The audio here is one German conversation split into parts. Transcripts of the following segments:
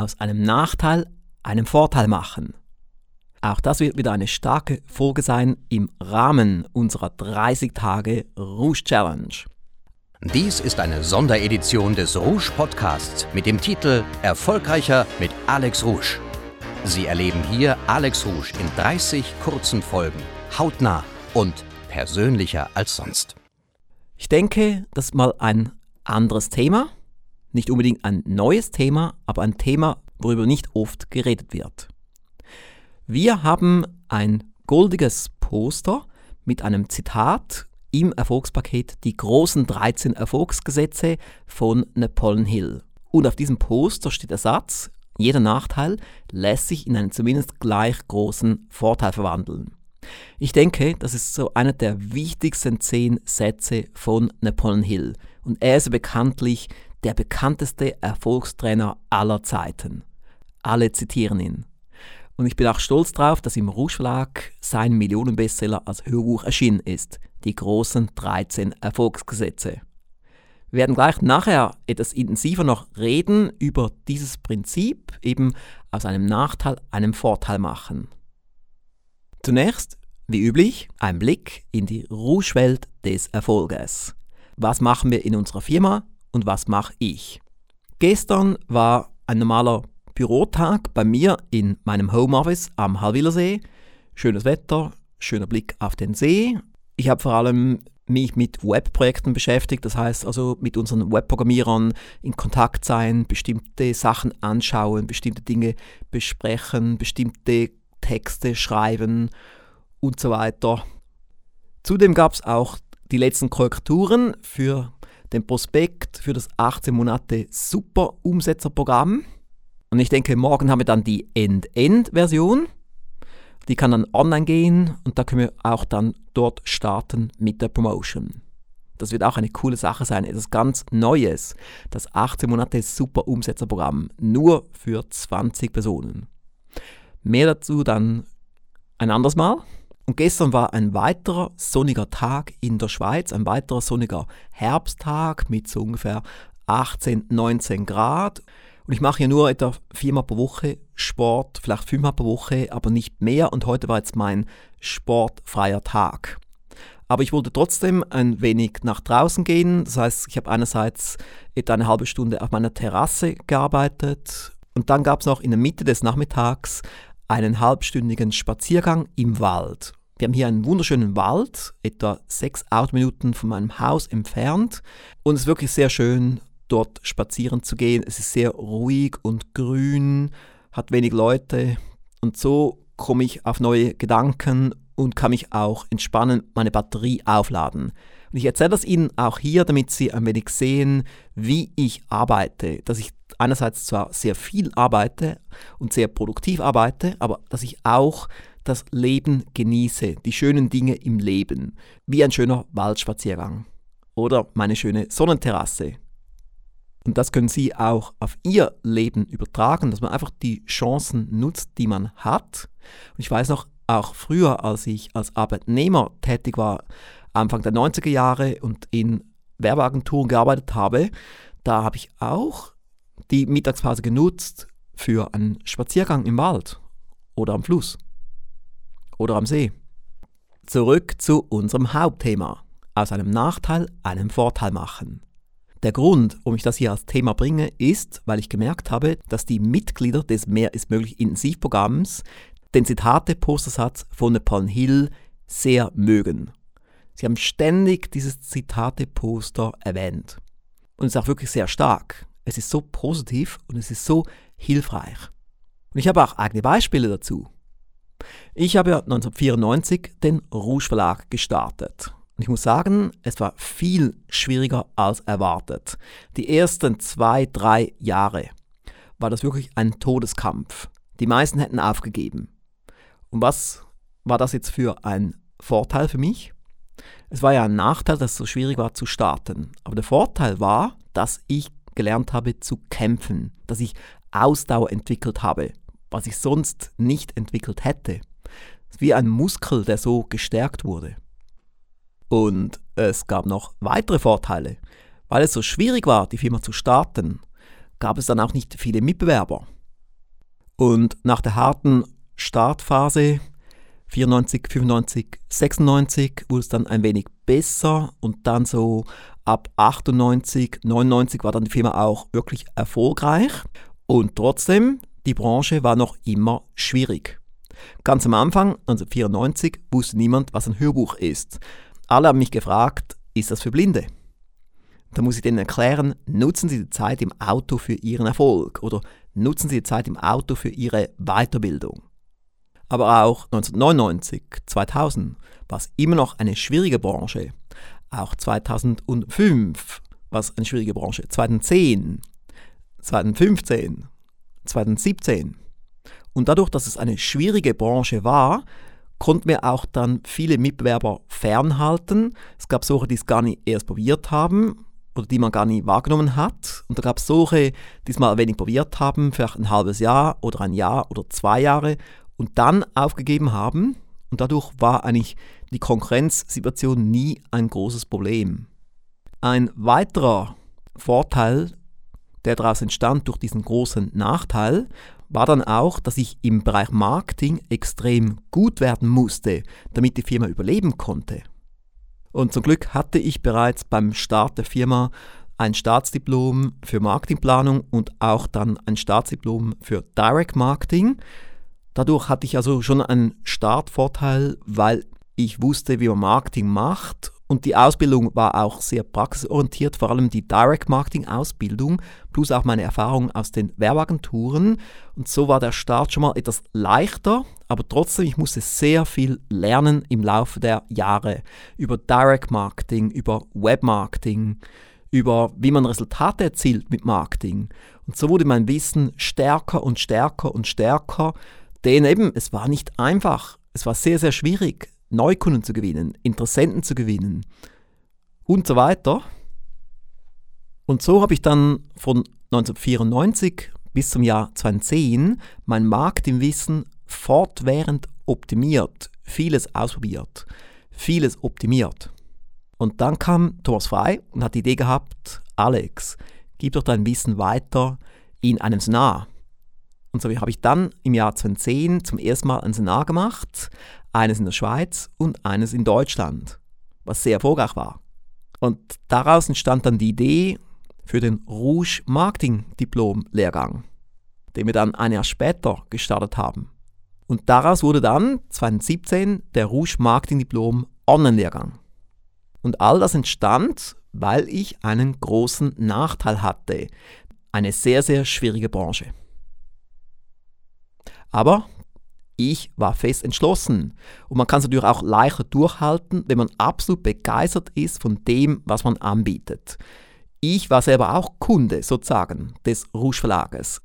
aus einem Nachteil einen Vorteil machen. Auch das wird wieder eine starke Folge sein im Rahmen unserer 30 Tage Rouge Challenge. Dies ist eine Sonderedition des Rouge Podcasts mit dem Titel Erfolgreicher mit Alex Rouge. Sie erleben hier Alex Rouge in 30 kurzen Folgen, hautnah und persönlicher als sonst. Ich denke, das ist mal ein anderes Thema. Nicht unbedingt ein neues Thema, aber ein Thema, worüber nicht oft geredet wird. Wir haben ein goldiges Poster mit einem Zitat im Erfolgspaket Die großen 13 Erfolgsgesetze von Napoleon Hill. Und auf diesem Poster steht der Satz, jeder Nachteil lässt sich in einen zumindest gleich großen Vorteil verwandeln. Ich denke, das ist so einer der wichtigsten zehn Sätze von Napoleon Hill. Und er ist bekanntlich der bekannteste Erfolgstrainer aller Zeiten. Alle zitieren ihn. Und ich bin auch stolz darauf, dass im Rouge sein Millionenbestseller als Hörbuch erschienen ist. Die großen 13 Erfolgsgesetze. Wir werden gleich nachher etwas intensiver noch reden über dieses Prinzip, eben aus einem Nachteil einen Vorteil machen. Zunächst, wie üblich, ein Blick in die Rouge-Welt des Erfolges. Was machen wir in unserer Firma und was mache ich? Gestern war ein normaler Bürotag bei mir in meinem Homeoffice am Halwilersee. Schönes Wetter, schöner Blick auf den See. Ich habe vor allem mich mit Webprojekten beschäftigt, das heißt also mit unseren Webprogrammierern in Kontakt sein, bestimmte Sachen anschauen, bestimmte Dinge besprechen, bestimmte Texte schreiben und so weiter. Zudem gab es auch die letzten Korrekturen für den Prospekt für das 18 Monate Super Umsetzerprogramm. Und ich denke, morgen haben wir dann die End-End-Version. Die kann dann online gehen und da können wir auch dann dort starten mit der Promotion. Das wird auch eine coole Sache sein, etwas ganz Neues. Das 18 Monate Super Umsetzerprogramm, nur für 20 Personen. Mehr dazu dann ein anderes Mal. Und gestern war ein weiterer sonniger Tag in der Schweiz, ein weiterer sonniger Herbsttag mit so ungefähr 18, 19 Grad. Und ich mache ja nur etwa viermal pro Woche Sport, vielleicht fünfmal pro Woche, aber nicht mehr. Und heute war jetzt mein sportfreier Tag. Aber ich wollte trotzdem ein wenig nach draußen gehen. Das heißt, ich habe einerseits etwa eine halbe Stunde auf meiner Terrasse gearbeitet und dann gab es noch in der Mitte des Nachmittags einen halbstündigen Spaziergang im Wald. Wir haben hier einen wunderschönen Wald, etwa sechs Autominuten von meinem Haus entfernt. Und es ist wirklich sehr schön, dort spazieren zu gehen. Es ist sehr ruhig und grün, hat wenig Leute. Und so komme ich auf neue Gedanken und kann mich auch entspannen, meine Batterie aufladen. Und ich erzähle das Ihnen auch hier, damit Sie ein wenig sehen, wie ich arbeite. Dass ich einerseits zwar sehr viel arbeite und sehr produktiv arbeite, aber dass ich auch das Leben genieße, die schönen Dinge im Leben, wie ein schöner Waldspaziergang oder meine schöne Sonnenterrasse. Und das können Sie auch auf Ihr Leben übertragen, dass man einfach die Chancen nutzt, die man hat. Und ich weiß noch, auch früher, als ich als Arbeitnehmer tätig war, Anfang der 90er Jahre und in Werbeagenturen gearbeitet habe, da habe ich auch die Mittagspause genutzt für einen Spaziergang im Wald oder am Fluss oder am See. Zurück zu unserem Hauptthema. Aus einem Nachteil einen Vorteil machen. Der Grund, warum ich das hier als Thema bringe, ist, weil ich gemerkt habe, dass die Mitglieder des Mehr ist möglich Intensivprogramms den Zitate-Postersatz von Napoleon Hill sehr mögen. Sie haben ständig dieses Zitate-Poster erwähnt. Und es ist auch wirklich sehr stark. Es ist so positiv und es ist so hilfreich. Und ich habe auch eigene Beispiele dazu. Ich habe 1994 den Rouge Verlag gestartet. Und ich muss sagen, es war viel schwieriger als erwartet. Die ersten zwei, drei Jahre war das wirklich ein Todeskampf. Die meisten hätten aufgegeben. Und was war das jetzt für ein Vorteil für mich? Es war ja ein Nachteil, dass es so schwierig war zu starten. Aber der Vorteil war, dass ich gelernt habe zu kämpfen, dass ich Ausdauer entwickelt habe, was ich sonst nicht entwickelt hätte. Wie ein Muskel, der so gestärkt wurde. Und es gab noch weitere Vorteile. Weil es so schwierig war, die Firma zu starten, gab es dann auch nicht viele Mitbewerber. Und nach der harten Startphase 94, 95, 96 wurde es dann ein wenig besser und dann so ab 98, 99 war dann die Firma auch wirklich erfolgreich und trotzdem, die Branche war noch immer schwierig. Ganz am Anfang, 1994, wusste niemand, was ein Hörbuch ist. Alle haben mich gefragt, ist das für Blinde? Da muss ich denen erklären, nutzen Sie die Zeit im Auto für Ihren Erfolg oder nutzen Sie die Zeit im Auto für Ihre Weiterbildung. Aber auch 1999, 2000 war es immer noch eine schwierige Branche. Auch 2005 war es eine schwierige Branche. 2010, 2015, 2017. Und dadurch, dass es eine schwierige Branche war, konnten wir auch dann viele Mitbewerber fernhalten. Es gab solche, die es gar nicht erst probiert haben oder die man gar nicht wahrgenommen hat. Und da gab es solche, die es mal wenig probiert haben, vielleicht ein halbes Jahr oder ein Jahr oder zwei Jahre und dann aufgegeben haben. Und dadurch war eigentlich die Konkurrenzsituation nie ein großes Problem. Ein weiterer Vorteil, der daraus entstand durch diesen großen Nachteil, war dann auch, dass ich im Bereich Marketing extrem gut werden musste, damit die Firma überleben konnte. Und zum Glück hatte ich bereits beim Start der Firma ein Staatsdiplom für Marketingplanung und auch dann ein Staatsdiplom für Direct Marketing. Dadurch hatte ich also schon einen Startvorteil, weil ich wusste, wie man Marketing macht und die Ausbildung war auch sehr praxisorientiert, vor allem die Direct Marketing Ausbildung, plus auch meine Erfahrung aus den Werbeagenturen. Und so war der Start schon mal etwas leichter, aber trotzdem, ich musste sehr viel lernen im Laufe der Jahre über Direct Marketing, über Web Marketing, über wie man Resultate erzielt mit Marketing. Und so wurde mein Wissen stärker und stärker und stärker, denn eben, es war nicht einfach. Es war sehr, sehr schwierig. Neukunden zu gewinnen, Interessenten zu gewinnen und so weiter. Und so habe ich dann von 1994 bis zum Jahr 2010 mein Marketingwissen fortwährend optimiert, vieles ausprobiert, vieles optimiert. Und dann kam Thomas Frei und hat die Idee gehabt, Alex, gib doch dein Wissen weiter in einem Seminar. Und so habe ich dann im Jahr 2010 zum ersten Mal ein Seminar gemacht, eines in der Schweiz und eines in Deutschland, was sehr erfolgreich war. Und daraus entstand dann die Idee für den Rouge Marketing Diplom Lehrgang, den wir dann ein Jahr später gestartet haben. Und daraus wurde dann 2017 der Rouge Marketing Diplom Online Lehrgang. Und all das entstand, weil ich einen großen Nachteil hatte. Eine sehr, sehr schwierige Branche. Aber ich war fest entschlossen. Und man kann es natürlich auch leichter durchhalten, wenn man absolut begeistert ist von dem, was man anbietet. Ich war selber auch Kunde sozusagen des Rouge Verlages.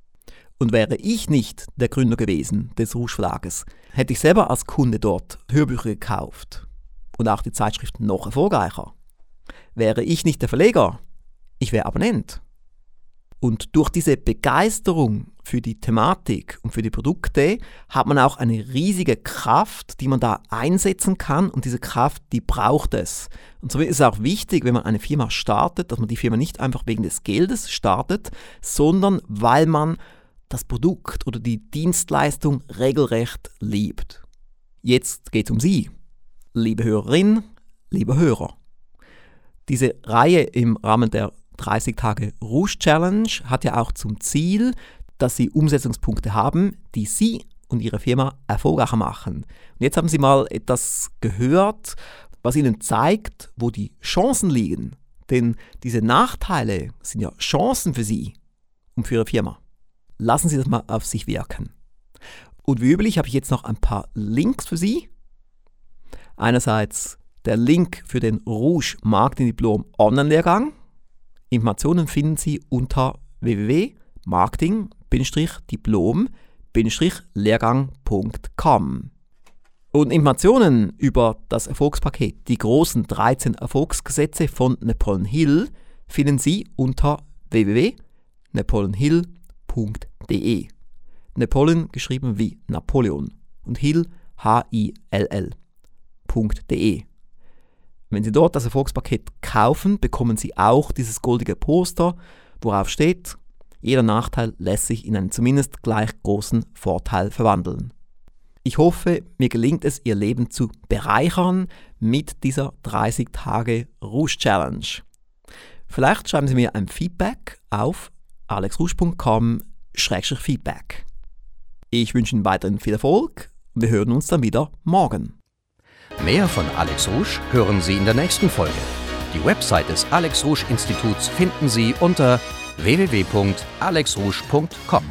Und wäre ich nicht der Gründer gewesen des Rouge Verlages, hätte ich selber als Kunde dort Hörbücher gekauft und auch die Zeitschrift noch erfolgreicher. Wäre ich nicht der Verleger, ich wäre Abonnent. Und durch diese Begeisterung für die Thematik und für die Produkte hat man auch eine riesige Kraft, die man da einsetzen kann und diese Kraft, die braucht es. Und so ist es auch wichtig, wenn man eine Firma startet, dass man die Firma nicht einfach wegen des Geldes startet, sondern weil man das Produkt oder die Dienstleistung regelrecht liebt. Jetzt geht es um Sie, liebe Hörerin, lieber Hörer. Diese Reihe im Rahmen der 30 Tage Rouge Challenge hat ja auch zum Ziel, dass Sie Umsetzungspunkte haben, die Sie und Ihre Firma erfolgreicher machen. Und jetzt haben Sie mal etwas gehört, was Ihnen zeigt, wo die Chancen liegen. Denn diese Nachteile sind ja Chancen für Sie und für Ihre Firma. Lassen Sie das mal auf sich wirken. Und wie üblich habe ich jetzt noch ein paar Links für Sie. Einerseits der Link für den Rouge Marketing Diplom Online-Lehrgang. Informationen finden Sie unter www.marketing-diplom-lehrgang.com. Und Informationen über das Erfolgspaket, die großen 13 Erfolgsgesetze von Napoleon Hill, finden Sie unter www.napoleonhill.de. Napoleon geschrieben wie Napoleon und Hill H-I-L-L.de. Wenn Sie dort das Erfolgspaket kaufen, bekommen Sie auch dieses goldige Poster, worauf steht Jeder Nachteil lässt sich in einen zumindest gleich großen Vorteil verwandeln. Ich hoffe, mir gelingt es, Ihr Leben zu bereichern mit dieser 30 Tage Rouge Challenge. Vielleicht schreiben Sie mir ein Feedback auf alexrouge.com-feedback. Ich wünsche Ihnen weiterhin viel Erfolg und wir hören uns dann wieder morgen. Mehr von Alex Rouge hören Sie in der nächsten Folge. Die Website des Alex Rouge Instituts finden Sie unter www.alexrouge.com.